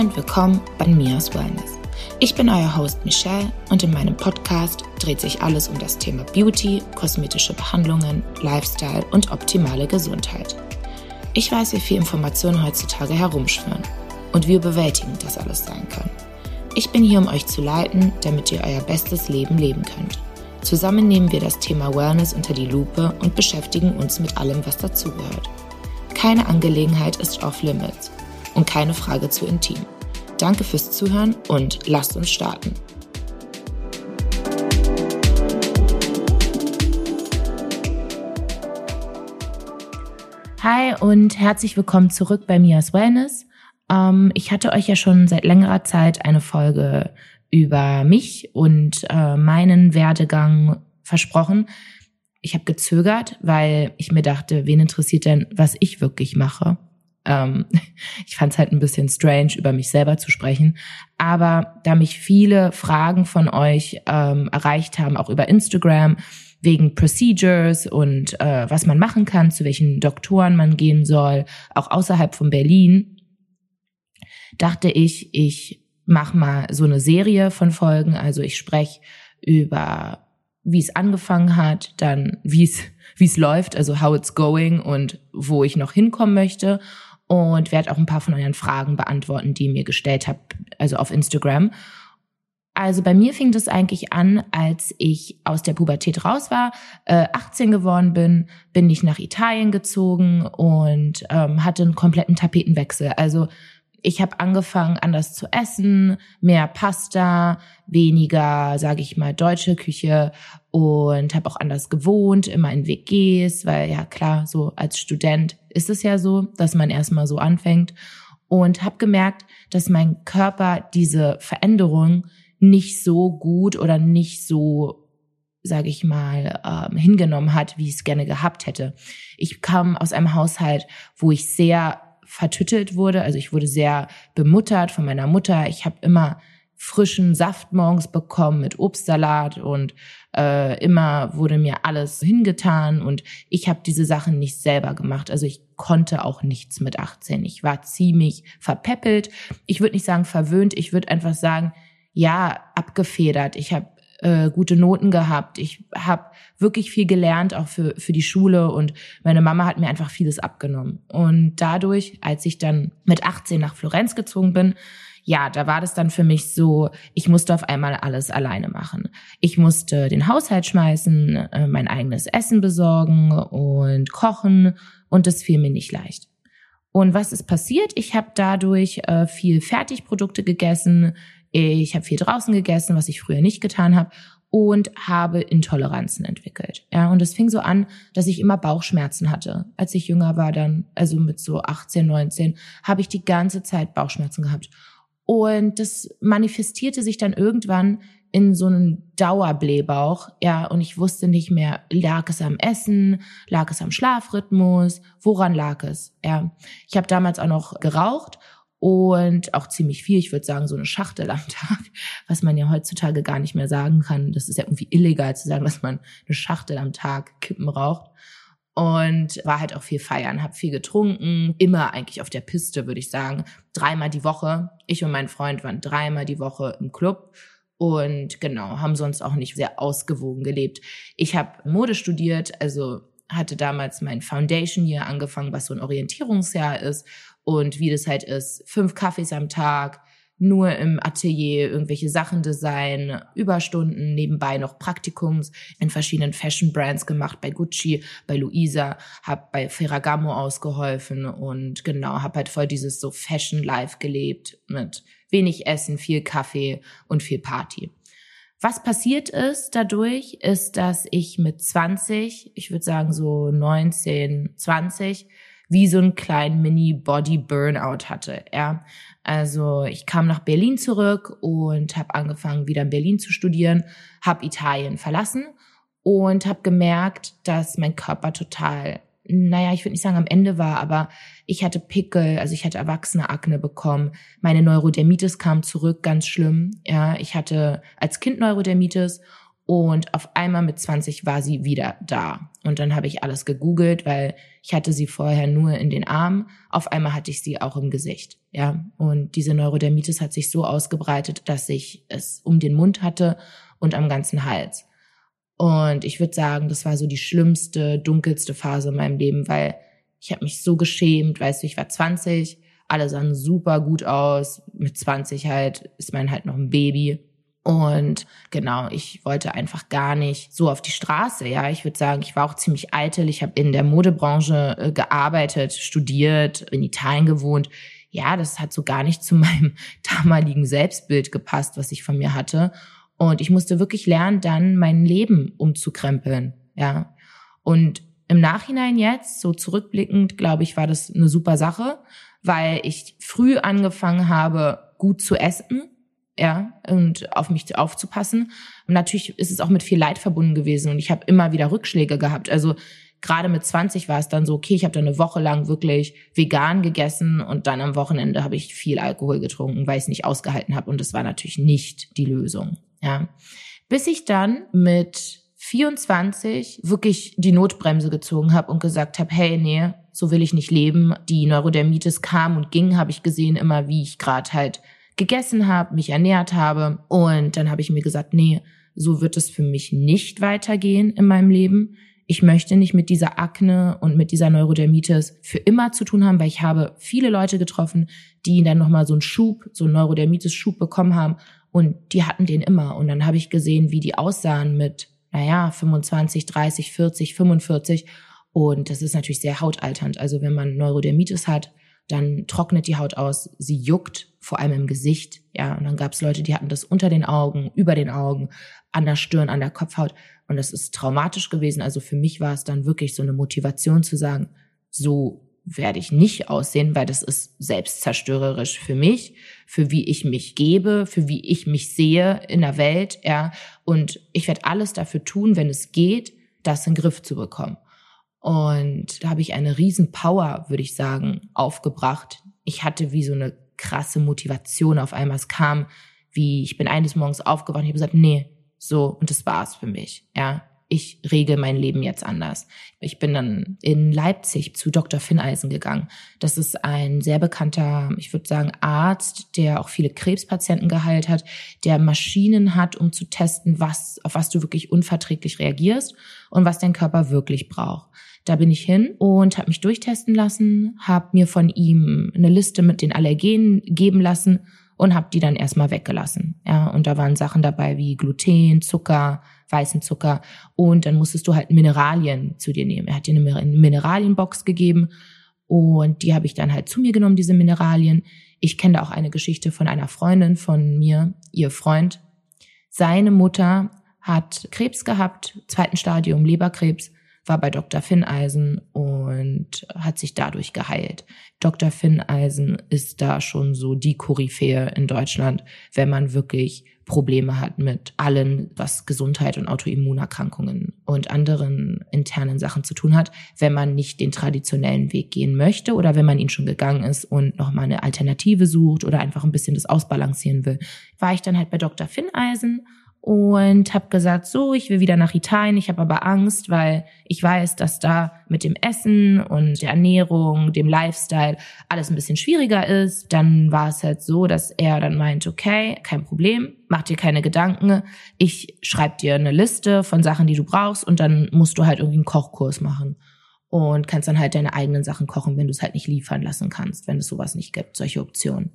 Und willkommen bei Mia's Wellness. Ich bin euer Host Michelle und in meinem Podcast dreht sich alles um das Thema Beauty, kosmetische Behandlungen, Lifestyle und optimale Gesundheit. Ich weiß, wie viel Informationen heutzutage herumschwirren und wie überwältigend das alles sein kann. Ich bin hier, um euch zu leiten, damit ihr euer bestes Leben leben könnt. Zusammen nehmen wir das Thema Wellness unter die Lupe und beschäftigen uns mit allem, was dazugehört. Keine Angelegenheit ist off-limits und keine Frage zu intim. Danke fürs Zuhören und lasst uns starten. Hi und herzlich willkommen zurück bei Mias Wellness. Ähm, ich hatte euch ja schon seit längerer Zeit eine Folge über mich und äh, meinen Werdegang versprochen. Ich habe gezögert, weil ich mir dachte, wen interessiert denn, was ich wirklich mache? Ähm, ich fand es halt ein bisschen strange, über mich selber zu sprechen. Aber da mich viele Fragen von euch ähm, erreicht haben, auch über Instagram, wegen Procedures und äh, was man machen kann, zu welchen Doktoren man gehen soll, auch außerhalb von Berlin, dachte ich, ich mache mal so eine Serie von Folgen. Also ich spreche über, wie es angefangen hat, dann wie es wie es läuft, also how it's going und wo ich noch hinkommen möchte und werde auch ein paar von euren Fragen beantworten, die ihr mir gestellt habt, also auf Instagram. Also bei mir fing das eigentlich an, als ich aus der Pubertät raus war, äh, 18 geworden bin, bin ich nach Italien gezogen und ähm, hatte einen kompletten Tapetenwechsel. Also ich habe angefangen, anders zu essen, mehr Pasta, weniger, sage ich mal, deutsche Küche und habe auch anders gewohnt, immer in WGs, weil ja klar, so als Student ist es ja so, dass man erstmal so anfängt und habe gemerkt, dass mein Körper diese Veränderung nicht so gut oder nicht so sage ich mal, ähm, hingenommen hat, wie ich es gerne gehabt hätte. Ich kam aus einem Haushalt, wo ich sehr vertüttelt wurde. Also ich wurde sehr bemuttert von meiner Mutter. Ich habe immer frischen Saft morgens bekommen mit Obstsalat und äh, immer wurde mir alles hingetan und ich habe diese Sachen nicht selber gemacht. Also ich konnte auch nichts mit 18. Ich war ziemlich verpeppelt. Ich würde nicht sagen verwöhnt, ich würde einfach sagen, ja, abgefedert. Ich habe äh, gute Noten gehabt. Ich habe wirklich viel gelernt, auch für, für die Schule. Und meine Mama hat mir einfach vieles abgenommen. Und dadurch, als ich dann mit 18 nach Florenz gezogen bin, ja, da war das dann für mich so, ich musste auf einmal alles alleine machen. Ich musste den Haushalt schmeißen, äh, mein eigenes Essen besorgen und kochen und das fiel mir nicht leicht. Und was ist passiert? Ich habe dadurch äh, viel Fertigprodukte gegessen, ich habe viel draußen gegessen, was ich früher nicht getan habe und habe Intoleranzen entwickelt. Ja, und es fing so an, dass ich immer Bauchschmerzen hatte. Als ich jünger war dann, also mit so 18, 19, habe ich die ganze Zeit Bauchschmerzen gehabt. Und das manifestierte sich dann irgendwann in so einen Dauerblähbauch, ja, und ich wusste nicht mehr, lag es am Essen, lag es am Schlafrhythmus, woran lag es, ja. Ich habe damals auch noch geraucht und auch ziemlich viel, ich würde sagen so eine Schachtel am Tag, was man ja heutzutage gar nicht mehr sagen kann. Das ist ja irgendwie illegal zu sagen, dass man eine Schachtel am Tag Kippen raucht. Und war halt auch viel feiern, habe viel getrunken, immer eigentlich auf der Piste, würde ich sagen. Dreimal die Woche. Ich und mein Freund waren dreimal die Woche im Club und genau, haben sonst auch nicht sehr ausgewogen gelebt. Ich habe Mode studiert, also hatte damals mein Foundation Year angefangen, was so ein Orientierungsjahr ist und wie das halt ist, fünf Kaffees am Tag, nur im Atelier irgendwelche Sachen designen, Überstunden, nebenbei noch Praktikums in verschiedenen Fashion Brands gemacht, bei Gucci, bei Luisa, hab bei Ferragamo ausgeholfen und genau, hab halt voll dieses so Fashion Life gelebt mit wenig Essen, viel Kaffee und viel Party. Was passiert ist dadurch, ist, dass ich mit 20, ich würde sagen so 19, 20, wie so einen kleinen Mini-Body-Burnout hatte. Ja. Also ich kam nach Berlin zurück und habe angefangen, wieder in Berlin zu studieren, habe Italien verlassen und habe gemerkt, dass mein Körper total, naja, ich würde nicht sagen am Ende war, aber ich hatte Pickel, also ich hatte erwachsene Akne bekommen. Meine Neurodermitis kam zurück, ganz schlimm. Ja, ich hatte als Kind Neurodermitis und auf einmal mit 20 war sie wieder da. Und dann habe ich alles gegoogelt, weil ich hatte sie vorher nur in den Armen. Auf einmal hatte ich sie auch im Gesicht. Ja, und diese Neurodermitis hat sich so ausgebreitet, dass ich es um den Mund hatte und am ganzen Hals. Und ich würde sagen, das war so die schlimmste, dunkelste Phase in meinem Leben, weil ich habe mich so geschämt, weißt du, ich war 20, alle sahen super gut aus. Mit 20 halt ist man halt noch ein Baby. Und genau, ich wollte einfach gar nicht so auf die Straße. Ja, ich würde sagen, ich war auch ziemlich eitel. Ich habe in der Modebranche äh, gearbeitet, studiert, in Italien gewohnt. Ja, das hat so gar nicht zu meinem damaligen Selbstbild gepasst, was ich von mir hatte. Und ich musste wirklich lernen, dann mein Leben umzukrempeln. Ja. Und im Nachhinein jetzt, so zurückblickend, glaube ich, war das eine super Sache, weil ich früh angefangen habe, gut zu essen ja, und auf mich aufzupassen. Und natürlich ist es auch mit viel Leid verbunden gewesen und ich habe immer wieder Rückschläge gehabt. Also gerade mit 20 war es dann so, okay, ich habe dann eine Woche lang wirklich vegan gegessen und dann am Wochenende habe ich viel Alkohol getrunken, weil ich es nicht ausgehalten habe und das war natürlich nicht die Lösung, ja. Bis ich dann mit 24 wirklich die Notbremse gezogen habe und gesagt habe, hey, nee, so will ich nicht leben. Die Neurodermitis kam und ging, habe ich gesehen, immer wie ich gerade halt gegessen habe, mich ernährt habe. Und dann habe ich mir gesagt, nee, so wird es für mich nicht weitergehen in meinem Leben. Ich möchte nicht mit dieser Akne und mit dieser Neurodermitis für immer zu tun haben, weil ich habe viele Leute getroffen, die dann nochmal so einen Schub, so einen Neurodermitis-Schub bekommen haben und die hatten den immer. Und dann habe ich gesehen, wie die aussahen mit, naja, 25, 30, 40, 45. Und das ist natürlich sehr hautalternd. Also wenn man Neurodermitis hat, dann trocknet die Haut aus, sie juckt, vor allem im Gesicht, ja, und dann gab es Leute, die hatten das unter den Augen, über den Augen, an der Stirn, an der Kopfhaut und das ist traumatisch gewesen. Also für mich war es dann wirklich so eine Motivation zu sagen, so werde ich nicht aussehen, weil das ist selbstzerstörerisch für mich, für wie ich mich gebe, für wie ich mich sehe in der Welt, ja, und ich werde alles dafür tun, wenn es geht, das in den Griff zu bekommen. Und da habe ich eine riesen Power, würde ich sagen, aufgebracht. Ich hatte wie so eine krasse Motivation auf einmal. Es kam wie, ich bin eines Morgens aufgewacht und ich habe gesagt, nee, so, und das war's für mich. Ja, ich regel mein Leben jetzt anders. Ich bin dann in Leipzig zu Dr. Finneisen gegangen. Das ist ein sehr bekannter, ich würde sagen, Arzt, der auch viele Krebspatienten geheilt hat, der Maschinen hat, um zu testen, was, auf was du wirklich unverträglich reagierst und was dein Körper wirklich braucht. Da bin ich hin und habe mich durchtesten lassen, habe mir von ihm eine Liste mit den Allergenen geben lassen und habe die dann erstmal weggelassen. Ja, und da waren Sachen dabei wie Gluten, Zucker, weißen Zucker und dann musstest du halt Mineralien zu dir nehmen. Er hat dir eine Mineralienbox gegeben und die habe ich dann halt zu mir genommen, diese Mineralien. Ich kenne da auch eine Geschichte von einer Freundin von mir, ihr Freund. Seine Mutter hat Krebs gehabt, zweiten Stadium Leberkrebs war bei Dr. Finneisen und hat sich dadurch geheilt. Dr. Finneisen ist da schon so die Koryphäe in Deutschland, wenn man wirklich Probleme hat mit allen, was Gesundheit und Autoimmunerkrankungen und anderen internen Sachen zu tun hat, wenn man nicht den traditionellen Weg gehen möchte oder wenn man ihn schon gegangen ist und nochmal eine Alternative sucht oder einfach ein bisschen das ausbalancieren will, war ich dann halt bei Dr. Finneisen und habe gesagt, so, ich will wieder nach Italien. Ich habe aber Angst, weil ich weiß, dass da mit dem Essen und der Ernährung, dem Lifestyle alles ein bisschen schwieriger ist. Dann war es halt so, dass er dann meint, okay, kein Problem, mach dir keine Gedanken. Ich schreib dir eine Liste von Sachen, die du brauchst und dann musst du halt irgendwie einen Kochkurs machen und kannst dann halt deine eigenen Sachen kochen, wenn du es halt nicht liefern lassen kannst, wenn es sowas nicht gibt, solche Optionen.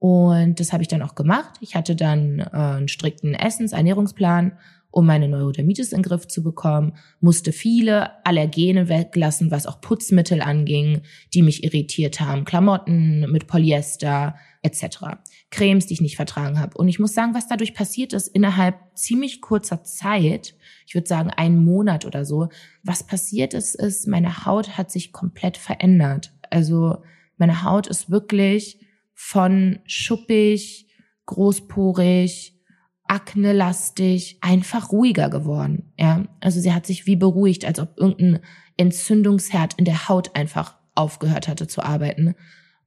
Und das habe ich dann auch gemacht. Ich hatte dann äh, einen strikten Essens-, Ernährungsplan, um meine Neurodermitis in den Griff zu bekommen, musste viele Allergene weglassen, was auch Putzmittel anging, die mich irritiert haben, Klamotten mit Polyester etc., Cremes, die ich nicht vertragen habe. Und ich muss sagen, was dadurch passiert ist, innerhalb ziemlich kurzer Zeit, ich würde sagen einen Monat oder so, was passiert ist, ist, meine Haut hat sich komplett verändert. Also meine Haut ist wirklich von schuppig, großporig, aknelastig, einfach ruhiger geworden. Ja, also sie hat sich wie beruhigt, als ob irgendein Entzündungsherd in der Haut einfach aufgehört hatte zu arbeiten.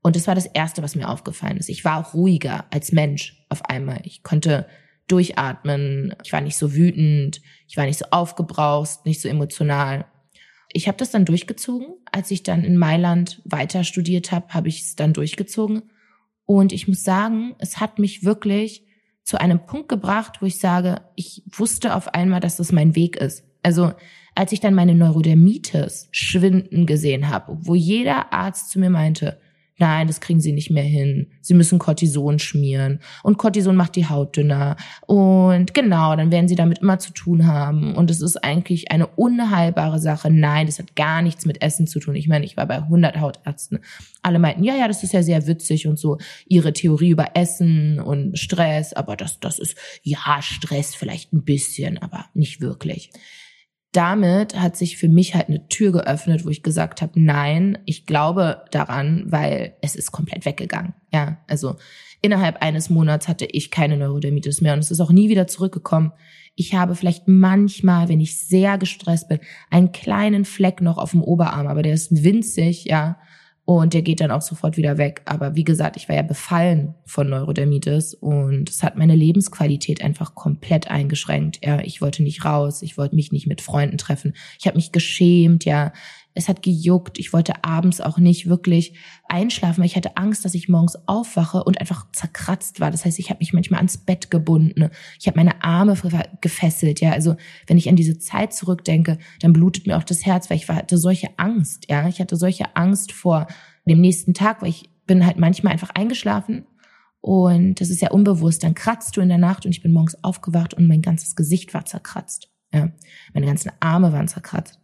Und das war das Erste, was mir aufgefallen ist. Ich war auch ruhiger als Mensch auf einmal. Ich konnte durchatmen. Ich war nicht so wütend. Ich war nicht so aufgebraust, nicht so emotional. ich habe das dann durchgezogen. Als ich dann in Mailand weiter studiert habe, habe ich es dann durchgezogen. Und ich muss sagen, es hat mich wirklich zu einem Punkt gebracht, wo ich sage, ich wusste auf einmal, dass das mein Weg ist. Also als ich dann meine Neurodermitis schwinden gesehen habe, wo jeder Arzt zu mir meinte, nein, das kriegen sie nicht mehr hin. Sie müssen Cortison schmieren. Und Cortison macht die Haut dünner. Und genau, dann werden sie damit immer zu tun haben. Und es ist eigentlich eine unheilbare Sache. Nein, das hat gar nichts mit Essen zu tun. Ich meine, ich war bei 100 Hautärzten. Alle meinten, ja, ja, das ist ja sehr witzig und so. Ihre Theorie über Essen und Stress. Aber das, das ist, ja, Stress vielleicht ein bisschen, aber nicht wirklich damit hat sich für mich halt eine Tür geöffnet, wo ich gesagt habe, nein, ich glaube daran, weil es ist komplett weggegangen. Ja, also innerhalb eines Monats hatte ich keine Neurodermitis mehr und es ist auch nie wieder zurückgekommen. Ich habe vielleicht manchmal, wenn ich sehr gestresst bin, einen kleinen Fleck noch auf dem Oberarm, aber der ist winzig, ja. Und der geht dann auch sofort wieder weg. Aber wie gesagt, ich war ja befallen von Neurodermitis und es hat meine Lebensqualität einfach komplett eingeschränkt. Ja, ich wollte nicht raus, ich wollte mich nicht mit Freunden treffen. Ich habe mich geschämt, ja es hat gejuckt. Ich wollte abends auch nicht wirklich einschlafen, weil ich hatte Angst, dass ich morgens aufwache und einfach zerkratzt war. Das heißt, ich habe mich manchmal ans Bett gebunden. Ich habe meine Arme gefesselt. Ja, also wenn ich an diese Zeit zurückdenke, dann blutet mir auch das Herz, weil ich hatte solche Angst. Ja, ich hatte solche Angst vor dem nächsten Tag, weil ich bin halt manchmal einfach eingeschlafen und das ist ja unbewusst. Dann kratzt du in der Nacht und ich bin morgens aufgewacht und mein ganzes Gesicht war zerkratzt. Ja, meine ganzen Arme waren zerkratzt.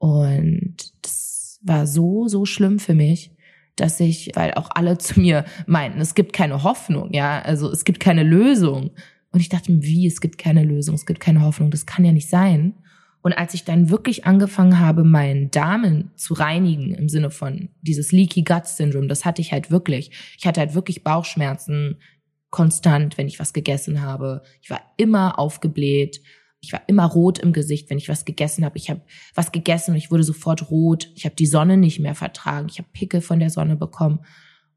Und das war so, so schlimm für mich, dass ich, weil auch alle zu mir meinten, es gibt keine Hoffnung, ja, also es gibt keine Lösung. Und ich dachte, wie, es gibt keine Lösung, es gibt keine Hoffnung, das kann ja nicht sein. Und als ich dann wirklich angefangen habe, meinen Darmen zu reinigen, im Sinne von dieses Leaky Gut Syndrome, das hatte ich halt wirklich. Ich hatte halt wirklich Bauchschmerzen konstant, wenn ich was gegessen habe. Ich war immer aufgebläht ich war immer rot im Gesicht, wenn ich was gegessen habe. Ich habe was gegessen und ich wurde sofort rot. Ich habe die Sonne nicht mehr vertragen. Ich habe Pickel von der Sonne bekommen.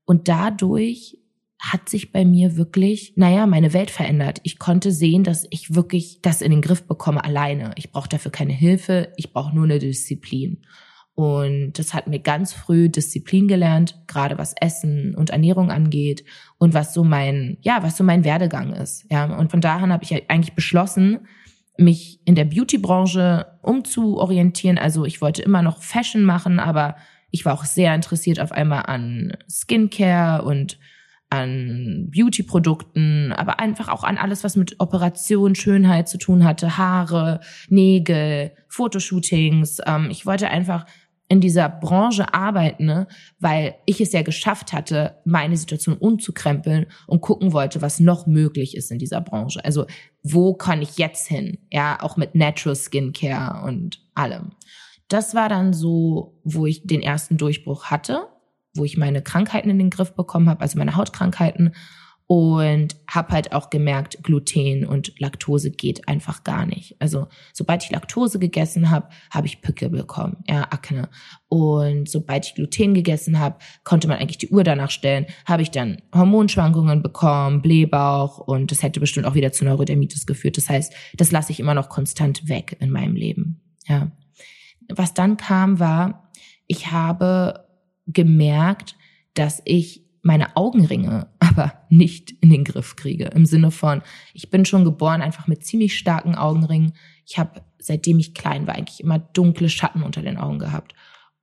Und dadurch hat sich bei mir wirklich, naja, meine Welt verändert. Ich konnte sehen, dass ich wirklich das in den Griff bekomme alleine. Ich brauche dafür keine Hilfe. Ich brauche nur eine Disziplin. Und das hat mir ganz früh Disziplin gelernt, gerade was Essen und Ernährung angeht und was so mein, ja, was so mein Werdegang ist. Ja, und von daher habe ich eigentlich beschlossen, mich in der Beauty-Branche umzuorientieren. Also ich wollte immer noch Fashion machen, aber ich war auch sehr interessiert auf einmal an Skincare und an Beauty-Produkten, aber einfach auch an alles, was mit Operation, Schönheit zu tun hatte, Haare, Nägel, Fotoshootings. Ähm, ich wollte einfach in dieser Branche arbeiten, ne? weil ich es ja geschafft hatte, meine Situation umzukrempeln und gucken wollte, was noch möglich ist in dieser Branche. Also wo kann ich jetzt hin? Ja, auch mit Natural Skincare und allem. Das war dann so, wo ich den ersten Durchbruch hatte, wo ich meine Krankheiten in den Griff bekommen habe, also meine Hautkrankheiten und habe halt auch gemerkt, Gluten und Laktose geht einfach gar nicht. Also sobald ich Laktose gegessen habe, habe ich Pickel bekommen, ja, Akne. Und sobald ich Gluten gegessen habe, konnte man eigentlich die Uhr danach stellen, habe ich dann Hormonschwankungen bekommen, Blähbauch und das hätte bestimmt auch wieder zu Neurodermitis geführt. Das heißt, das lasse ich immer noch konstant weg in meinem Leben. Ja. Was dann kam, war, ich habe gemerkt, dass ich meine Augenringe aber nicht in den Griff kriege. Im Sinne von, ich bin schon geboren einfach mit ziemlich starken Augenringen. Ich habe, seitdem ich klein war, eigentlich immer dunkle Schatten unter den Augen gehabt.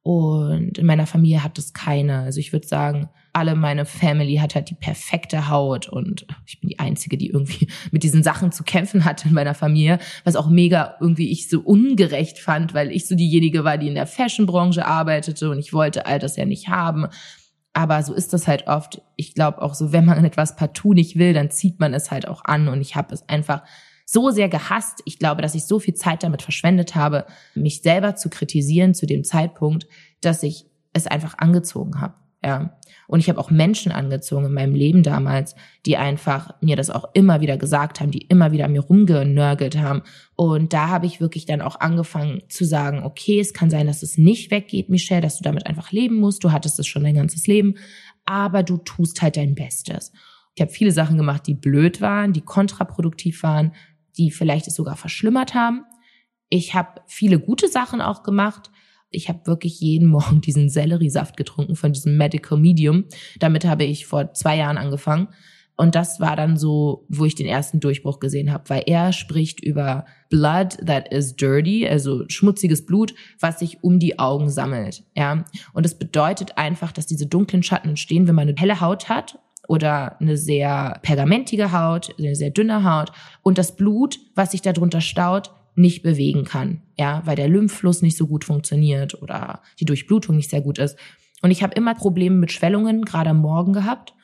Und in meiner Familie hat es keine. Also ich würde sagen, alle meine Family hat halt die perfekte Haut und ich bin die Einzige, die irgendwie mit diesen Sachen zu kämpfen hatte in meiner Familie, was auch mega irgendwie ich so ungerecht fand, weil ich so diejenige war, die in der Fashionbranche arbeitete und ich wollte all das ja nicht haben. Aber so ist das halt oft. Ich glaube auch so, wenn man etwas partout nicht will, dann zieht man es halt auch an. Und ich habe es einfach so sehr gehasst. Ich glaube, dass ich so viel Zeit damit verschwendet habe, mich selber zu kritisieren zu dem Zeitpunkt, dass ich es einfach angezogen habe. Ja. Und ich habe auch Menschen angezogen in meinem Leben damals, die einfach mir das auch immer wieder gesagt haben, die immer wieder mir rumgenörgelt haben. Und da habe ich wirklich dann auch angefangen zu sagen, okay, es kann sein, dass es nicht weggeht, Michelle, dass du damit einfach leben musst. Du hattest es schon dein ganzes Leben, aber du tust halt dein Bestes. Ich habe viele Sachen gemacht, die blöd waren, die kontraproduktiv waren, die vielleicht es sogar verschlimmert haben. Ich habe viele gute Sachen auch gemacht, Ich habe wirklich jeden Morgen diesen Selleriesaft getrunken von diesem Medical Medium. Damit habe ich vor zwei Jahren angefangen. Und das war dann so, wo ich den ersten Durchbruch gesehen habe, weil er spricht über Blood that is dirty, also schmutziges Blut, was sich um die Augen sammelt. Ja, und es bedeutet einfach, dass diese dunklen Schatten entstehen, wenn man eine helle Haut hat oder eine sehr pergamentige Haut, eine sehr dünne Haut und das Blut, was sich darunter staut, nicht bewegen kann, ja, weil der Lymphfluss nicht so gut funktioniert oder die Durchblutung nicht sehr gut ist. Und ich habe immer Probleme mit Schwellungen, gerade am Morgen gehabt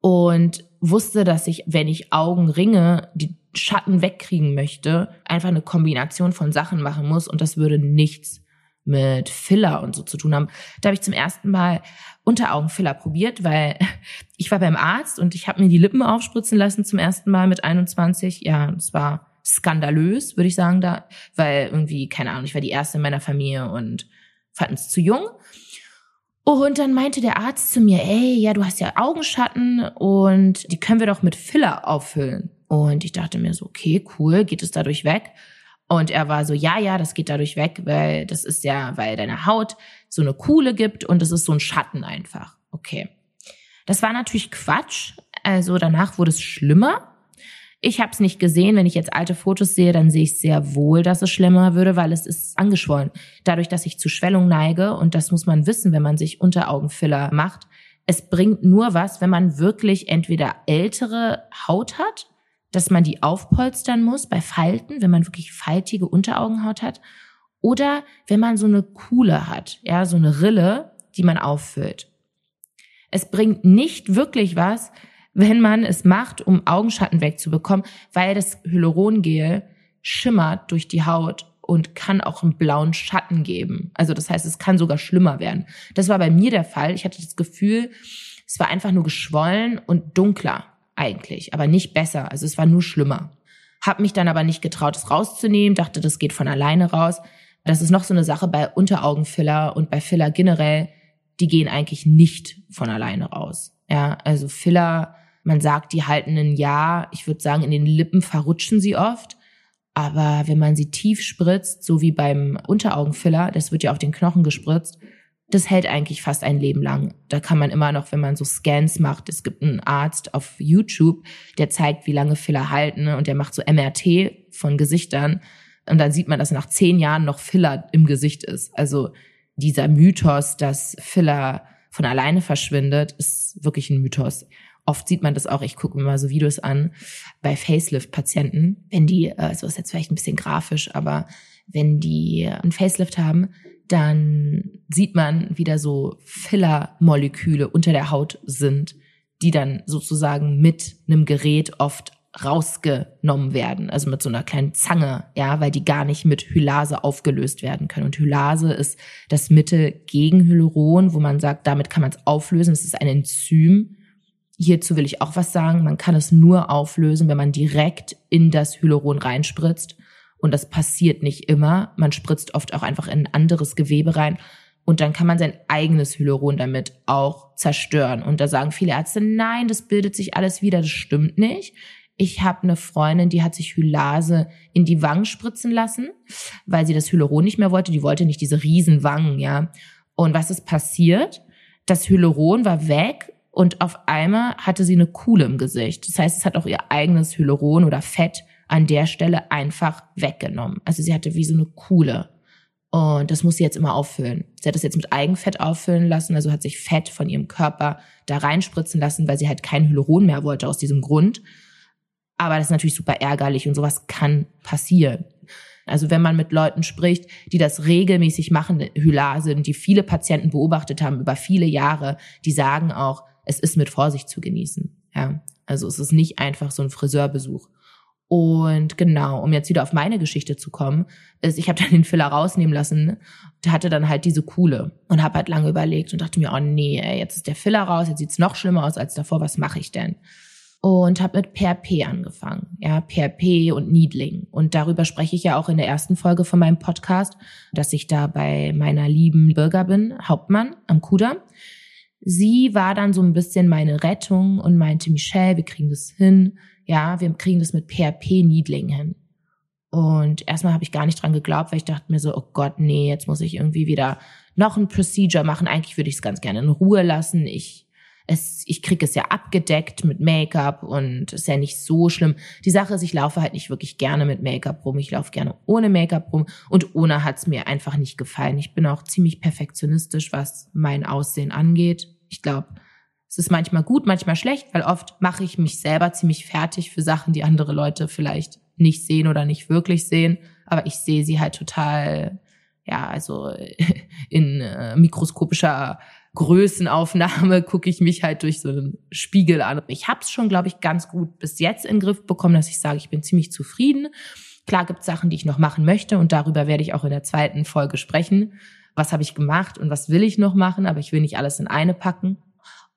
und wusste, dass ich, wenn ich Augenringe, die Schatten wegkriegen möchte, einfach eine Kombination von Sachen machen muss und das würde nichts mit Filler und so zu tun haben. Da habe ich zum ersten Mal Unteraugenfiller probiert, weil ich war beim Arzt und ich habe mir die Lippen aufspritzen lassen zum ersten Mal mit 21. Ja, es war skandalös, würde ich sagen, da, weil irgendwie, keine Ahnung, ich war die erste in meiner Familie und fanden es zu jung. Und dann meinte der Arzt zu mir, ey, ja, du hast ja Augenschatten und die können wir doch mit Filler auffüllen. Und ich dachte mir so, okay, cool, geht es dadurch weg? Und er war so, ja, ja, das geht dadurch weg, weil das ist ja, weil deine Haut so eine Kuhle gibt und das ist so ein Schatten einfach. Okay. Das war natürlich Quatsch. Also danach wurde es schlimmer. Ich habe es nicht gesehen. Wenn ich jetzt alte Fotos sehe, dann sehe ich sehr wohl, dass es schlimmer würde, weil es ist angeschwollen. Dadurch, dass ich zu Schwellung neige, und das muss man wissen, wenn man sich Unteraugenfiller macht, es bringt nur was, wenn man wirklich entweder ältere Haut hat, dass man die aufpolstern muss bei Falten, wenn man wirklich faltige Unteraugenhaut hat, oder wenn man so eine Kuhle hat, ja, so eine Rille, die man auffüllt. Es bringt nicht wirklich was, wenn man es macht, um Augenschatten wegzubekommen, weil das Hyalurongel schimmert durch die Haut und kann auch einen blauen Schatten geben. Also das heißt, es kann sogar schlimmer werden. Das war bei mir der Fall. Ich hatte das Gefühl, es war einfach nur geschwollen und dunkler eigentlich, aber nicht besser. Also es war nur schlimmer. Hab mich dann aber nicht getraut, es rauszunehmen, dachte, das geht von alleine raus. Das ist noch so eine Sache bei Unteraugenfiller und bei Filler generell, die gehen eigentlich nicht von alleine raus. Ja, also Filler man sagt, die halten ein Jahr. Ich würde sagen, in den Lippen verrutschen sie oft. Aber wenn man sie tief spritzt, so wie beim Unteraugenfiller, das wird ja auf den Knochen gespritzt, das hält eigentlich fast ein Leben lang. Da kann man immer noch, wenn man so Scans macht, es gibt einen Arzt auf YouTube, der zeigt, wie lange Filler halten und der macht so MRT von Gesichtern und dann sieht man, dass nach zehn Jahren noch Filler im Gesicht ist. Also dieser Mythos, dass Filler von alleine verschwindet, ist wirklich ein Mythos. Oft sieht man das auch, ich gucke mir mal so Videos an bei Facelift-Patienten, wenn die, äh, so ist jetzt vielleicht ein bisschen grafisch, aber wenn die ein Facelift haben, dann sieht man, wie da so Filler-Moleküle unter der Haut sind, die dann sozusagen mit einem Gerät oft rausgenommen werden, also mit so einer kleinen Zange, ja, weil die gar nicht mit Hylase aufgelöst werden können. Und Hylase ist das Mittel gegen Hyaluron, wo man sagt, damit kann man es auflösen. Es ist ein Enzym, Hierzu will ich auch was sagen. Man kann es nur auflösen, wenn man direkt in das Hyaluron reinspritzt. Und das passiert nicht immer. Man spritzt oft auch einfach in ein anderes Gewebe rein. Und dann kann man sein eigenes Hyaluron damit auch zerstören. Und da sagen viele Ärzte, nein, das bildet sich alles wieder. Das stimmt nicht. Ich habe eine Freundin, die hat sich Hylase in die Wangen spritzen lassen, weil sie das Hyaluron nicht mehr wollte. Die wollte nicht diese riesen Wangen, ja. Und was ist passiert? Das Hyaluron war weg und auf einmal hatte sie eine Kuhle im Gesicht. Das heißt, es hat auch ihr eigenes Hyaluron oder Fett an der Stelle einfach weggenommen. Also sie hatte wie so eine Kuhle. Und das muss sie jetzt immer auffüllen. Sie hat das jetzt mit Eigenfett auffüllen lassen, also hat sich Fett von ihrem Körper da reinspritzen lassen, weil sie halt kein Hyaluron mehr wollte aus diesem Grund. Aber das ist natürlich super ärgerlich und sowas kann passieren. Also wenn man mit Leuten spricht, die das regelmäßig machen, Hylase, die viele Patienten beobachtet haben über viele Jahre, die sagen auch, es ist mit Vorsicht zu genießen. Ja, also es ist nicht einfach so ein Friseurbesuch. Und genau, um jetzt wieder auf meine Geschichte zu kommen, ist, ich habe dann den Filler rausnehmen lassen, der hatte dann halt diese Kuhle und habe halt lange überlegt und dachte mir, oh nee, ey, jetzt ist der Filler raus, jetzt sieht's noch schlimmer aus als davor, was mache ich denn? Und habe mit PRP angefangen, ja, PRP und Needling. Und darüber spreche ich ja auch in der ersten Folge von meinem Podcast, dass ich da bei meiner lieben Bürger bin, Hauptmann am Kudamm sie war dann so ein bisschen meine Rettung und meinte, Michelle, wir kriegen das hin. Ja, wir kriegen das mit PHP-Needling hin. Und erstmal habe ich gar nicht dran geglaubt, weil ich dachte mir so, oh Gott, nee, jetzt muss ich irgendwie wieder noch ein Procedure machen. Eigentlich würde ich es ganz gerne in Ruhe lassen. Ich es, ich kriege es ja abgedeckt mit Make-up und ist ja nicht so schlimm. Die Sache ist, ich laufe halt nicht wirklich gerne mit Make-up rum. Ich laufe gerne ohne Make-up rum und ohne hat's mir einfach nicht gefallen. Ich bin auch ziemlich perfektionistisch, was mein Aussehen angeht. Ich glaube, es ist manchmal gut, manchmal schlecht, weil oft mache ich mich selber ziemlich fertig für Sachen, die andere Leute vielleicht nicht sehen oder nicht wirklich sehen. Aber ich sehe sie halt total, ja, also in äh, mikroskopischer Größenaufnahme gucke ich mich halt durch so einen Spiegel an. Ich habe es schon, glaube ich, ganz gut bis jetzt in den Griff bekommen, dass ich sage, ich bin ziemlich zufrieden. Klar gibt es Sachen, die ich noch machen möchte und darüber werde ich auch in der zweiten Folge sprechen. Was habe ich gemacht und was will ich noch machen, aber ich will nicht alles in eine packen.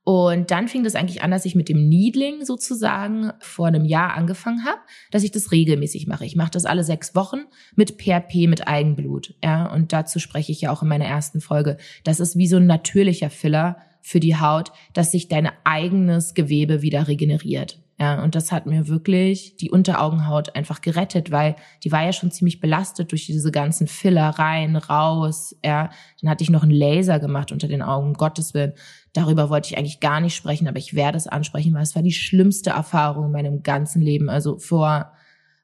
Und dann fing das eigentlich an, dass ich mit dem Needling sozusagen vor einem Jahr angefangen habe, dass ich das regelmäßig mache. Ich mache das alle sechs Wochen mit PRP, mit Eigenblut. Ja, und dazu spreche ich ja auch in meiner ersten Folge. Das ist wie so ein natürlicher Filler für die Haut, dass sich dein eigenes Gewebe wieder regeneriert. Ja, und das hat mir wirklich die Unteraugenhaut einfach gerettet, weil die war ja schon ziemlich belastet durch diese ganzen Filler rein, raus. Ja, dann hatte ich noch einen Laser gemacht unter den Augen, um Gottes Willen. Darüber wollte ich eigentlich gar nicht sprechen, aber ich werde es ansprechen, weil es war die schlimmste Erfahrung in meinem ganzen Leben. Also vor,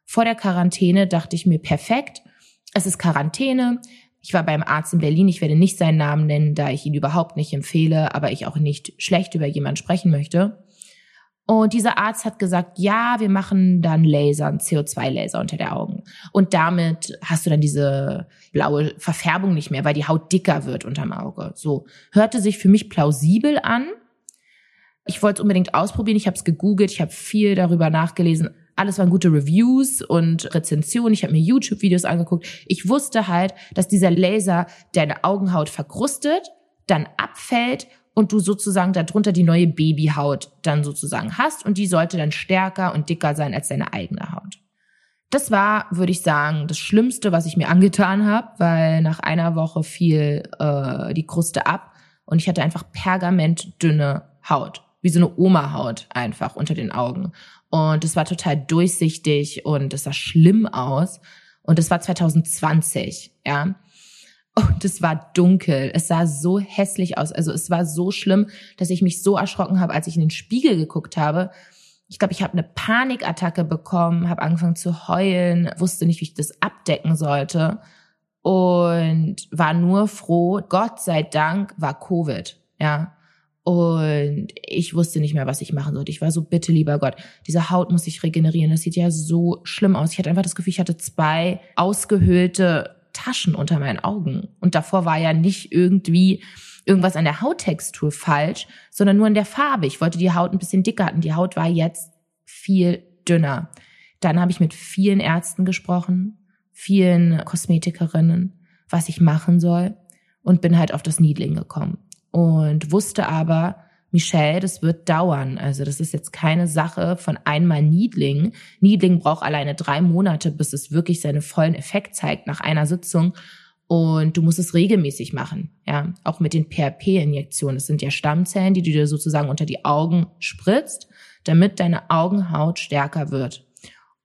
vor der Quarantäne dachte ich mir, perfekt, es ist Quarantäne. Ich war beim Arzt in Berlin, ich werde nicht seinen Namen nennen, da ich ihn überhaupt nicht empfehle, aber ich auch nicht schlecht über jemanden sprechen möchte. Und dieser Arzt hat gesagt, ja, wir machen dann Laser, einen CO2-Laser unter der Augen. Und damit hast du dann diese blaue Verfärbung nicht mehr, weil die Haut dicker wird unterm Auge. So hörte sich für mich plausibel an. Ich wollte es unbedingt ausprobieren. Ich habe es gegoogelt, ich habe viel darüber nachgelesen. Alles waren gute Reviews und Rezensionen. Ich habe mir YouTube-Videos angeguckt. Ich wusste halt, dass dieser Laser deine Augenhaut verkrustet, dann abfällt und du sozusagen darunter die neue Babyhaut dann sozusagen hast und die sollte dann stärker und dicker sein als deine eigene Haut. Das war, würde ich sagen, das Schlimmste, was ich mir angetan habe, weil nach einer Woche fiel äh, die Kruste ab und ich hatte einfach pergamentdünne Haut, wie so eine Oma-Haut einfach unter den Augen. Und es war total durchsichtig und es sah schlimm aus. Und es war 2020, ja. Und es war dunkel. Es sah so hässlich aus. Also es war so schlimm, dass ich mich so erschrocken habe, als ich in den Spiegel geguckt habe. Ich glaube, ich habe eine Panikattacke bekommen, habe angefangen zu heulen, wusste nicht, wie ich das abdecken sollte und war nur froh. Gott sei Dank war Covid, ja. Und ich wusste nicht mehr, was ich machen sollte. Ich war so, bitte, lieber Gott, diese Haut muss sich regenerieren. Das sieht ja so schlimm aus. Ich hatte einfach das Gefühl, ich hatte zwei ausgehöhlte Taschen unter meinen Augen. Und davor war ja nicht irgendwie irgendwas an der Hauttextur falsch, sondern nur an der Farbe. Ich wollte die Haut ein bisschen dicker hatten. Die Haut war jetzt viel dünner. Dann habe ich mit vielen Ärzten gesprochen, vielen Kosmetikerinnen, was ich machen soll und bin halt auf das Needling gekommen und wusste aber, Michelle, das wird dauern. Also das ist jetzt keine Sache von einmal Niedling. Niedling braucht alleine drei Monate, bis es wirklich seinen vollen Effekt zeigt nach einer Sitzung. Und du musst es regelmäßig machen, ja. Auch mit den PRP-Injektionen. Das sind ja Stammzellen, die du dir sozusagen unter die Augen spritzt, damit deine Augenhaut stärker wird.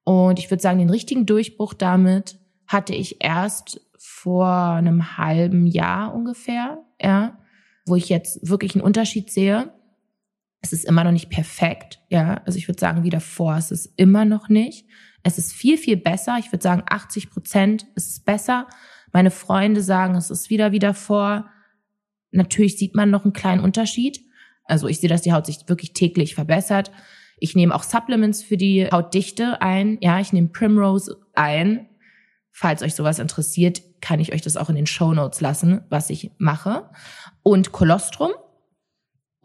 Und ich würde sagen, den richtigen Durchbruch damit hatte ich erst vor einem halben Jahr ungefähr, ja, wo ich jetzt wirklich einen Unterschied sehe. Es ist immer noch nicht perfekt, ja. Also ich würde sagen, wie davor ist es immer noch nicht. Es ist viel, viel besser. Ich würde sagen, 80 Prozent ist es besser. Meine Freunde sagen, es ist wieder wie davor. Natürlich sieht man noch einen kleinen Unterschied. Also ich sehe, dass die Haut sich wirklich täglich verbessert. Ich nehme auch Supplements für die Hautdichte ein. Ja, ich nehme Primrose ein. Falls euch sowas interessiert, kann ich euch das auch in den Show Notes lassen, was ich mache. Und Kolostrum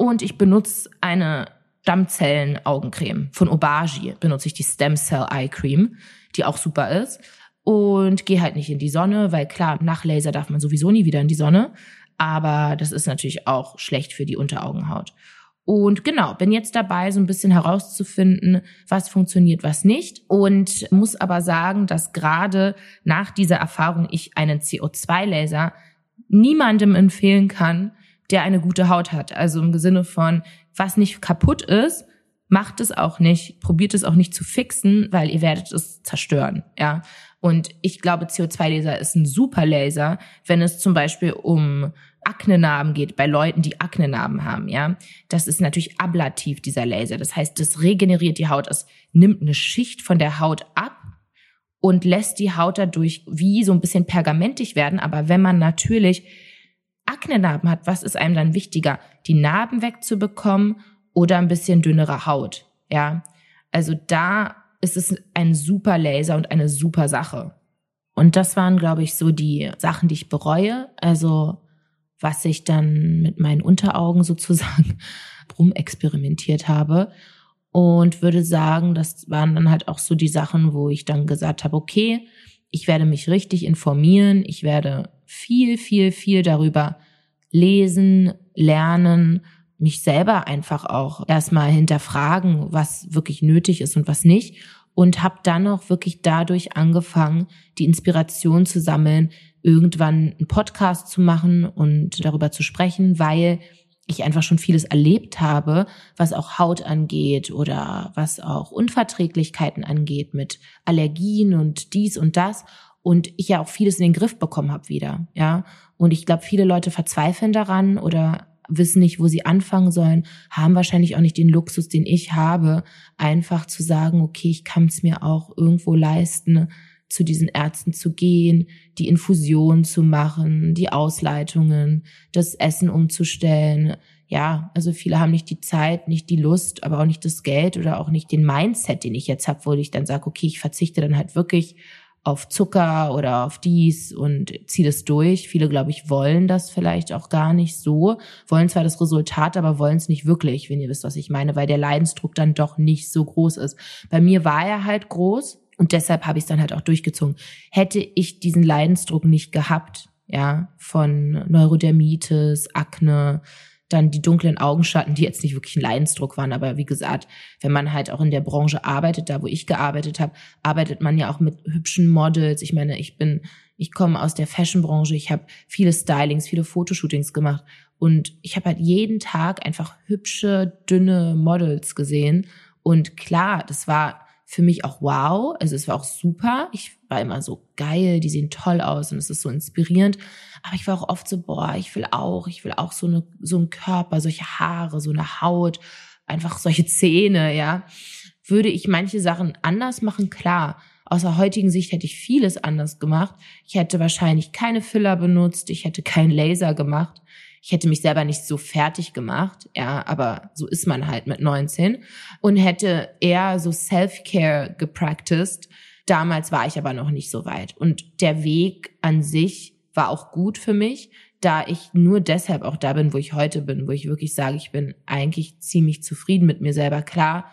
und ich benutze eine Stammzellen-Augencreme von Obagi. Benutze ich die Stem Cell Eye Cream, die auch super ist. Und gehe halt nicht in die Sonne, weil klar, nach Laser darf man sowieso nie wieder in die Sonne. Aber das ist natürlich auch schlecht für die Unteraugenhaut. Und genau, bin jetzt dabei, so ein bisschen herauszufinden, was funktioniert, was nicht. Und muss aber sagen, dass gerade nach dieser Erfahrung ich einen CO2-Laser niemandem empfehlen kann, der eine gute Haut hat. Also im Sinne von, was nicht kaputt ist, macht es auch nicht, probiert es auch nicht zu fixen, weil ihr werdet es zerstören, ja. Und ich glaube, CO2-Laser ist ein super Laser, wenn es zum Beispiel um Aknenarben geht, bei Leuten, die Aknenarben haben, ja. Das ist natürlich ablativ, dieser Laser. Das heißt, das regeneriert die Haut. Es nimmt eine Schicht von der Haut ab und lässt die Haut dadurch wie so ein bisschen pergamentig werden. Aber wenn man natürlich Aknenarben hat, was ist einem dann wichtiger? Die Narben wegzubekommen oder ein bisschen dünnere Haut, ja. Also da ist es ein super Laser und eine super Sache. Und das waren, glaube ich, so die Sachen, die ich bereue. Also was ich dann mit meinen Unteraugen sozusagen rumexperimentiert habe. Und würde sagen, das waren dann halt auch so die Sachen, wo ich dann gesagt habe, okay, ich werde mich richtig informieren, ich werde viel, viel, viel darüber lesen, lernen, mich selber einfach auch erstmal hinterfragen, was wirklich nötig ist und was nicht. Und habe dann auch wirklich dadurch angefangen, die Inspiration zu sammeln, irgendwann einen Podcast zu machen und darüber zu sprechen, weil ich einfach schon vieles erlebt habe, was auch Haut angeht oder was auch Unverträglichkeiten angeht mit Allergien und dies und das und ich ja auch vieles in den Griff bekommen habe wieder, ja. Und ich glaube, viele Leute verzweifeln daran oder wissen nicht, wo sie anfangen sollen, haben wahrscheinlich auch nicht den Luxus, den ich habe, einfach zu sagen, okay, ich kann es mir auch irgendwo leisten, zu diesen Ärzten zu gehen, die Infusion zu machen, die Ausleitungen, das Essen umzustellen. Ja, also viele haben nicht die Zeit, nicht die Lust, aber auch nicht das Geld oder auch nicht den Mindset, den ich jetzt habe, wo ich dann sage, okay, ich verzichte dann halt wirklich auf Zucker oder auf dies und ziehe das durch. Viele, glaube ich, wollen das vielleicht auch gar nicht so, wollen zwar das Resultat, aber wollen es nicht wirklich, wenn ihr wisst, was ich meine, weil der Leidensdruck dann doch nicht so groß ist. Bei mir war er halt groß und deshalb habe ich es dann halt auch durchgezogen. Hätte ich diesen Leidensdruck nicht gehabt, ja, von Neurodermitis, Akne, dann die dunklen Augenschatten, die jetzt nicht wirklich ein Leidensdruck waren, aber wie gesagt, wenn man halt auch in der Branche arbeitet, da wo ich gearbeitet habe, arbeitet man ja auch mit hübschen Models. Ich meine, ich bin, ich komme aus der Fashionbranche, ich habe viele Stylings, viele Fotoshootings gemacht und ich habe halt jeden Tag einfach hübsche, dünne Models gesehen. Und klar, das war für mich auch wow. Also es war auch super. Ich war immer so geil, die sehen toll aus und es ist so inspirierend. Aber ich war auch oft so, boah, ich will auch, ich will auch so eine, so einen Körper, solche Haare, so eine Haut, einfach solche Zähne, ja. Würde ich manche Sachen anders machen? Klar. Aus der heutigen Sicht hätte ich vieles anders gemacht. Ich hätte wahrscheinlich keine Filler benutzt. Ich hätte keinen Laser gemacht. Ich hätte mich selber nicht so fertig gemacht, ja, aber so ist man halt mit 19 und hätte eher so Self-Care gepracticed. Damals war ich aber noch nicht so weit. Und der Weg an sich war auch gut für mich, da ich nur deshalb auch da bin, wo ich heute bin, wo ich wirklich sage, ich bin eigentlich ziemlich zufrieden mit mir selber. Klar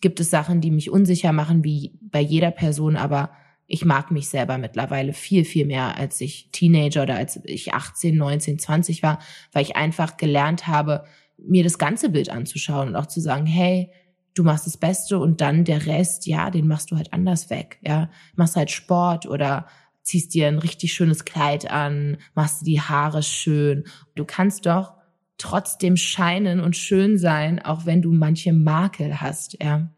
gibt es Sachen, die mich unsicher machen, wie bei jeder Person, aber ich mag mich selber mittlerweile viel, viel mehr, als ich Teenager oder als ich 18, 19, 20 war, weil ich einfach gelernt habe, mir das ganze Bild anzuschauen und auch zu sagen, hey, du machst das Beste und dann der Rest, ja, den machst du halt anders weg, ja. Machst halt Sport oder ziehst dir ein richtig schönes Kleid an, machst dir die Haare schön. Du kannst doch trotzdem scheinen und schön sein, auch wenn du manche Makel hast, ja.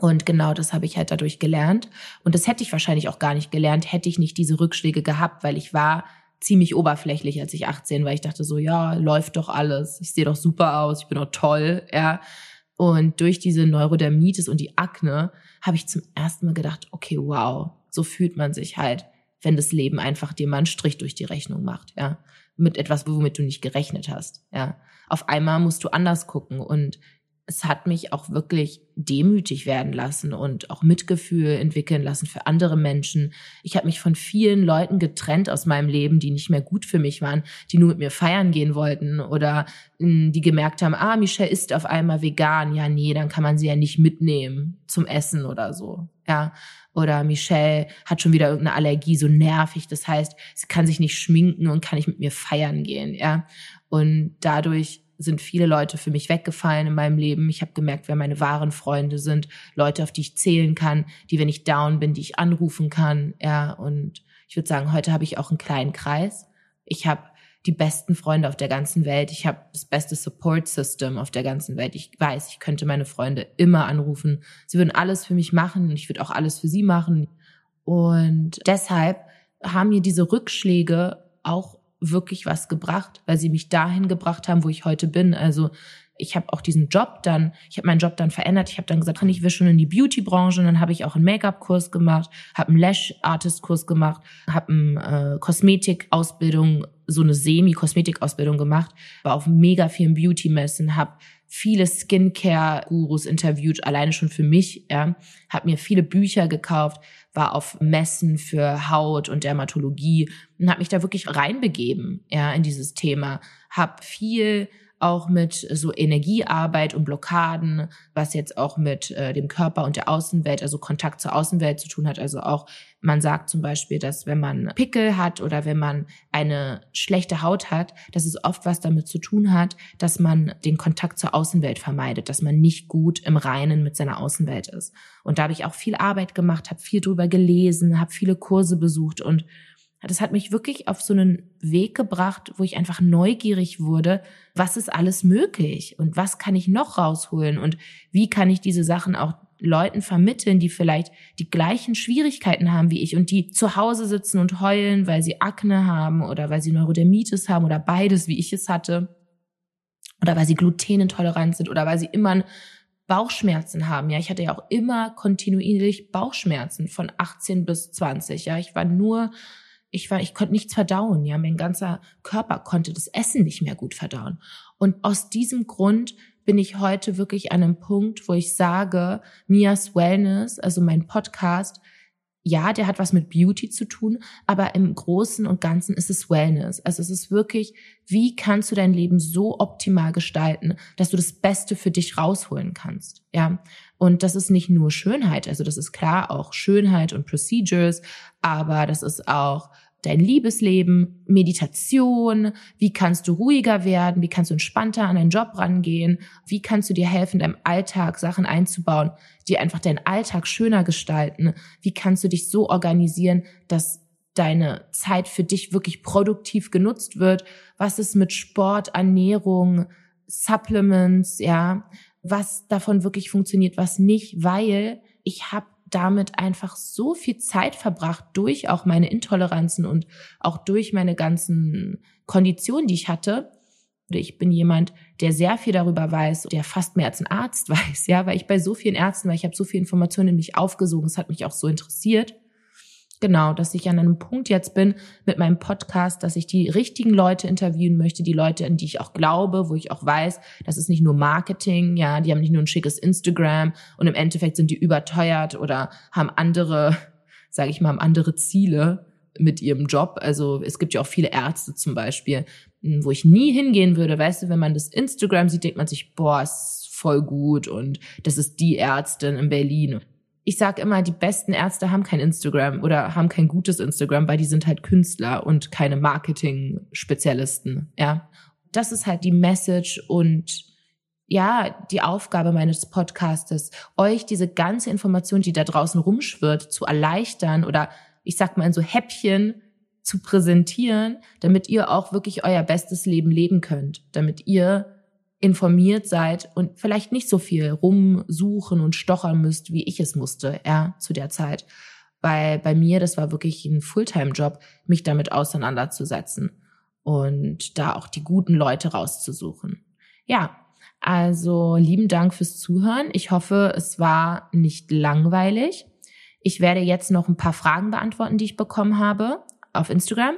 Und genau das habe ich halt dadurch gelernt. Und das hätte ich wahrscheinlich auch gar nicht gelernt, hätte ich nicht diese Rückschläge gehabt, weil ich war ziemlich oberflächlich, als ich 18 war. Ich dachte so, ja, läuft doch alles. Ich sehe doch super aus. Ich bin doch toll, ja. Und durch diese Neurodermitis und die Akne habe ich zum ersten Mal gedacht, okay, wow, so fühlt man sich halt, wenn das Leben einfach dir mal einen Strich durch die Rechnung macht, ja. Mit etwas, womit du nicht gerechnet hast, ja. Auf einmal musst du anders gucken und es hat mich auch wirklich demütig werden lassen und auch Mitgefühl entwickeln lassen für andere Menschen. Ich habe mich von vielen Leuten getrennt aus meinem Leben, die nicht mehr gut für mich waren, die nur mit mir feiern gehen wollten oder hm, die gemerkt haben, ah, Michelle ist auf einmal vegan. Ja, nee, dann kann man sie ja nicht mitnehmen zum Essen oder so. Ja, oder Michelle hat schon wieder irgendeine Allergie, so nervig. Das heißt, sie kann sich nicht schminken und kann nicht mit mir feiern gehen. Ja, und dadurch sind viele Leute für mich weggefallen in meinem Leben. Ich habe gemerkt, wer meine wahren Freunde sind, Leute, auf die ich zählen kann, die, wenn ich down bin, die ich anrufen kann. Ja, und ich würde sagen, heute habe ich auch einen kleinen Kreis. Ich habe die besten Freunde auf der ganzen Welt. Ich habe das beste Support System auf der ganzen Welt. Ich weiß, ich könnte meine Freunde immer anrufen. Sie würden alles für mich machen und ich würde auch alles für sie machen. Und deshalb haben mir diese Rückschläge auch wirklich was gebracht, weil sie mich dahin gebracht haben, wo ich heute bin. Also ich habe auch diesen Job dann, ich habe meinen Job dann verändert. Ich habe dann gesagt, ich will schon in die Beauty-Branche. Und dann habe ich auch einen Make-up-Kurs gemacht, habe einen Lash-Artist-Kurs gemacht, habe eine äh, Kosmetik-Ausbildung, so eine Semi-Kosmetik-Ausbildung gemacht, war auf mega vielen Beauty-Messen, habe viele Skincare-Gurus interviewt, alleine schon für mich, ja, habe mir viele Bücher gekauft, war auf Messen für Haut und Dermatologie und habe mich da wirklich reinbegeben, ja, in dieses Thema, habe viel auch mit so Energiearbeit und Blockaden, was jetzt auch mit äh, dem Körper und der Außenwelt, also Kontakt zur Außenwelt zu tun hat. Also auch, man sagt zum Beispiel, dass wenn man Pickel hat oder wenn man eine schlechte Haut hat, dass es oft was damit zu tun hat, dass man den Kontakt zur Außenwelt vermeidet, dass man nicht gut im Reinen mit seiner Außenwelt ist. Und da habe ich auch viel Arbeit gemacht, habe viel drüber gelesen, habe viele Kurse besucht und das hat mich wirklich auf so einen Weg gebracht, wo ich einfach neugierig wurde, was ist alles möglich und was kann ich noch rausholen und wie kann ich diese Sachen auch Leuten vermitteln, die vielleicht die gleichen Schwierigkeiten haben wie ich und die zu Hause sitzen und heulen, weil sie Akne haben oder weil sie Neurodermitis haben oder beides, wie ich es hatte, oder weil sie glutenintolerant sind oder weil sie immer Bauchschmerzen haben. Ja, ich hatte ja auch immer kontinuierlich Bauchschmerzen von 18 bis 20. Ja, ich war nur ich war, ich konnte nichts verdauen, ja, mein ganzer Körper konnte das Essen nicht mehr gut verdauen. Und aus diesem Grund bin ich heute wirklich an einem Punkt, wo ich sage, Mias Wellness, also mein Podcast, ja, der hat was mit Beauty zu tun, aber im Großen und Ganzen ist es Wellness. Also es ist wirklich, wie kannst du dein Leben so optimal gestalten, dass du das Beste für dich rausholen kannst, ja. Und das ist nicht nur Schönheit, also das ist klar auch Schönheit und Procedures, aber das ist auch dein Liebesleben, Meditation, wie kannst du ruhiger werden, wie kannst du entspannter an deinen Job rangehen, wie kannst du dir helfen, deinem Alltag Sachen einzubauen, die einfach deinen Alltag schöner gestalten, wie kannst du dich so organisieren, dass deine Zeit für dich wirklich produktiv genutzt wird, was ist mit Sport, Ernährung, Supplements, ja, was davon wirklich funktioniert, was nicht, weil ich habe damit einfach so viel Zeit verbracht durch auch meine Intoleranzen und auch durch meine ganzen Konditionen, die ich hatte. Ich bin jemand, der sehr viel darüber weiß, der fast mehr als ein Arzt weiß, ja, weil ich bei so vielen Ärzten war, ich habe so viel Informationen in mich aufgesogen, es hat mich auch so interessiert genau, dass ich an einem Punkt jetzt bin mit meinem Podcast, dass ich die richtigen Leute interviewen möchte, die Leute, in die ich auch glaube, wo ich auch weiß, das ist nicht nur Marketing, ja, die haben nicht nur ein schickes Instagram und im Endeffekt sind die überteuert oder haben andere, sage ich mal, haben andere Ziele mit ihrem Job. Also es gibt ja auch viele Ärzte zum Beispiel, wo ich nie hingehen würde. Weißt du, wenn man das Instagram sieht, denkt man sich, boah, ist voll gut und das ist die Ärztin in Berlin ich sage immer, die besten Ärzte haben kein Instagram oder haben kein gutes Instagram, weil die sind halt Künstler und keine Marketing-Spezialisten. Ja, das ist halt die Message und ja, die Aufgabe meines Podcastes, euch diese ganze Information, die da draußen rumschwirrt, zu erleichtern oder ich sag mal in so Häppchen zu präsentieren, damit ihr auch wirklich euer bestes Leben leben könnt, damit ihr informiert seid und vielleicht nicht so viel rumsuchen und stochern müsst, wie ich es musste, ja, zu der Zeit. Weil bei mir, das war wirklich ein Fulltime-Job, mich damit auseinanderzusetzen und da auch die guten Leute rauszusuchen. Ja, also lieben Dank fürs Zuhören. Ich hoffe, es war nicht langweilig. Ich werde jetzt noch ein paar Fragen beantworten, die ich bekommen habe auf Instagram.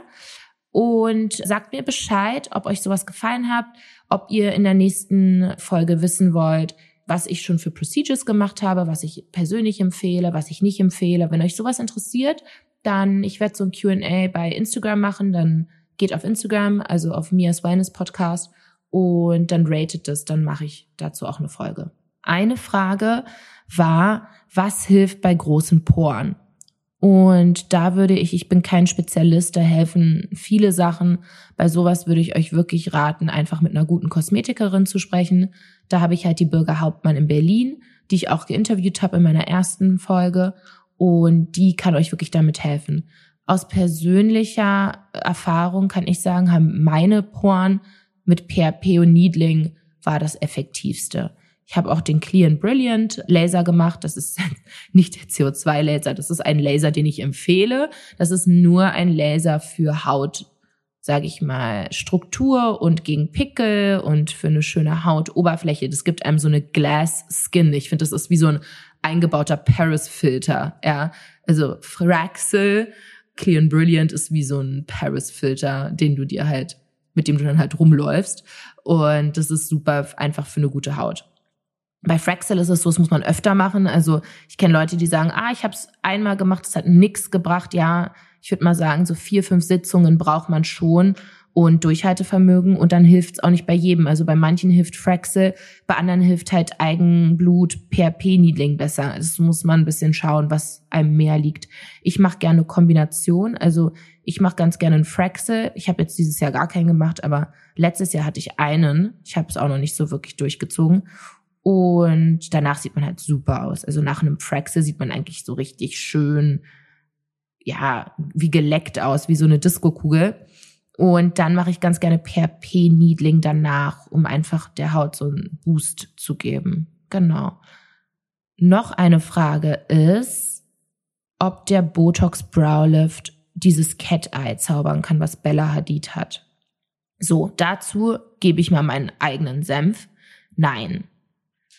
Und sagt mir Bescheid, ob euch sowas gefallen hat, ob ihr in der nächsten Folge wissen wollt, was ich schon für Procedures gemacht habe, was ich persönlich empfehle, was ich nicht empfehle. Wenn euch sowas interessiert, dann, ich werde so ein Q&A bei Instagram machen, dann geht auf Instagram, also auf Mias Wellness Podcast und dann ratet das, dann mache ich dazu auch eine Folge. Eine Frage war, was hilft bei großen Poren? Und da würde ich, ich bin kein Spezialist, da helfen viele Sachen. Bei sowas würde ich euch wirklich raten, einfach mit einer guten Kosmetikerin zu sprechen. Da habe ich halt die Bürger Hauptmann in Berlin, die ich auch geinterviewt habe in meiner ersten Folge. Und die kann euch wirklich damit helfen. aus persönlicher Erfahrung kann ich sagen, haben meine Poren mit PRP und Needling war das effektivste. Ich habe auch den Clear and Brilliant Laser gemacht. Das ist nicht der CO2-Laser, das ist ein Laser, den ich empfehle. Das ist nur ein Laser für Haut, sage ich mal, Struktur und gegen Pickel und für eine schöne Hautoberfläche. Das gibt einem so eine Glass Skin. Ich finde, das ist wie so ein eingebauter Paris-Filter. Ja, also Fraxel Clear and Brilliant ist wie so ein Paris-Filter, den du dir halt, mit dem du dann halt rumläufst. Und das ist super einfach für eine gute Haut. Bei Fraxel ist es so, das muss man öfter machen. Also ich kenne Leute, die sagen, ah, ich habe es einmal gemacht, es hat nix gebracht. Ja, ich würde mal sagen, so vier, fünf Sitzungen braucht man schon und Durchhaltevermögen und dann hilft es auch nicht bei jedem. Also bei manchen hilft Fraxel, bei anderen hilft halt Eigenblut, PRP-Needling besser. Das muss man ein bisschen schauen, was einem mehr liegt. Ich mache gerne Kombination, also ich mache ganz gerne einen Fraxel. Ich habe jetzt dieses Jahr gar keinen gemacht, aber letztes Jahr hatte ich einen. Ich habe es auch noch nicht so wirklich durchgezogen. Und danach sieht man halt super aus. Also nach einem Fraxel sieht man eigentlich so richtig schön, ja, wie geleckt aus, wie so eine Disco-Kugel. Und dann mache ich ganz gerne PRP-Needling danach, um einfach der Haut so einen Boost zu geben. Genau. Noch eine Frage ist, ob der Botox Brow Lift dieses Cat Eye zaubern kann, was Bella Hadid hat. So, dazu gebe ich mal meinen eigenen Senf. Nein.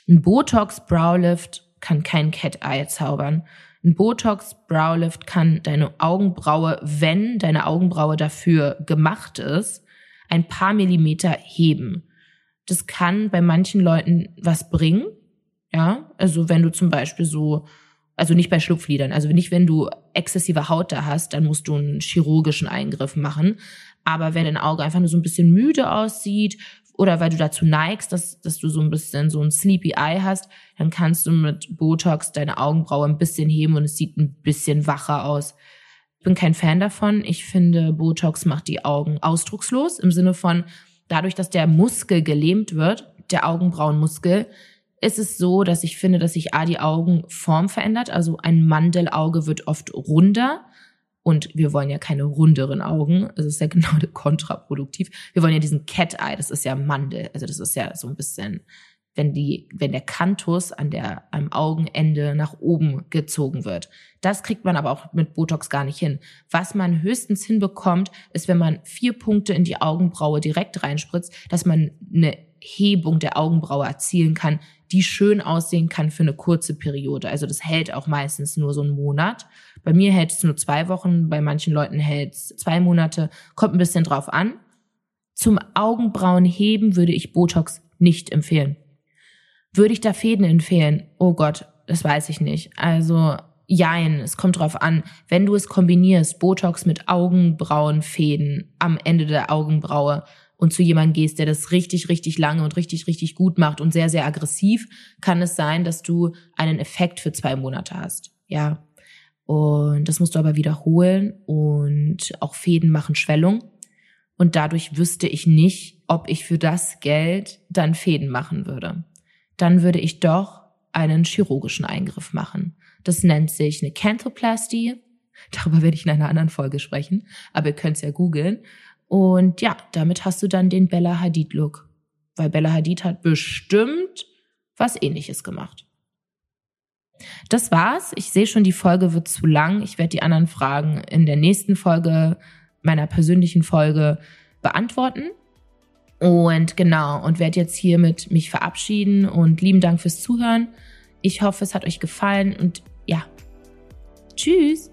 Ein Botox Brow Lift kann kein Cat Eye zaubern. Ein Botox Brow Lift kann deine Augenbraue, wenn deine Augenbraue dafür gemacht ist, ein paar Millimeter heben. Das kann bei manchen Leuten was bringen. Ja, also wenn du zum Beispiel so, also nicht bei Schlupflidern, also nicht wenn du exzessive Haut da hast, dann musst du einen chirurgischen Eingriff machen. Aber wenn dein Auge einfach nur so ein bisschen müde aussieht oder weil du dazu neigst, dass, dass du so ein bisschen so ein Sleepy Eye hast, dann kannst du mit Botox deine Augenbraue ein bisschen heben und es sieht ein bisschen wacher aus. Ich bin kein Fan davon. Ich finde, Botox macht die Augen ausdruckslos im Sinne von, dadurch, dass der Muskel gelähmt wird, der Augenbrauenmuskel, ist es so, dass ich finde, dass sich A, die Augenform verändert. Also ein Mandelauge wird oft runder und wir wollen ja keine runderen Augen. Das ist ja genau kontraproduktiv. Wir wollen ja diesen Cat Eye. Das ist ja Mandel. Also das ist ja so ein bisschen, wenn die, wenn der Kantus an der, am Augenende nach oben gezogen wird. Das kriegt man aber auch mit Botox gar nicht hin. Was man höchstens hinbekommt, ist, wenn man vier Punkte in die Augenbraue direkt reinspritzt, dass man eine Hebung der Augenbraue erzielen kann, die schön aussehen kann für eine kurze Periode. Also das hält auch meistens nur so einen Monat. Bei mir hält es nur zwei Wochen, bei manchen Leuten hält es zwei Monate. Kommt ein bisschen drauf an. Zum Augenbrauenheben würde ich Botox nicht empfehlen. Würde ich da Fäden empfehlen? Oh Gott, das weiß ich nicht. Also Jein, es kommt drauf an. Wenn du es kombinierst, Botox mit Augenbrauenfäden am Ende der Augenbraue, und zu jemandem gehst, der das richtig, richtig lange und richtig, richtig gut macht und sehr, sehr aggressiv, kann es sein, dass du einen Effekt für zwei Monate hast. Ja. Und das musst du aber wiederholen und auch Fäden machen Schwellung. Und dadurch wüsste ich nicht, ob ich für das Geld dann Fäden machen würde. Dann würde ich doch einen chirurgischen Eingriff machen. Das nennt sich eine Canthoplastie. Darüber werde ich in einer anderen Folge sprechen, aber ihr könnt es ja googeln. Und ja, damit hast du dann den Bella Hadid-Look. Weil Bella Hadid hat bestimmt was ähnliches gemacht. Das war's. Ich sehe schon, die Folge wird zu lang. Ich werde die anderen Fragen in der nächsten Folge, meiner persönlichen Folge, beantworten. Und genau, und werde jetzt hiermit mich verabschieden und lieben Dank fürs Zuhören. Ich hoffe, es hat euch gefallen und ja, tschüss.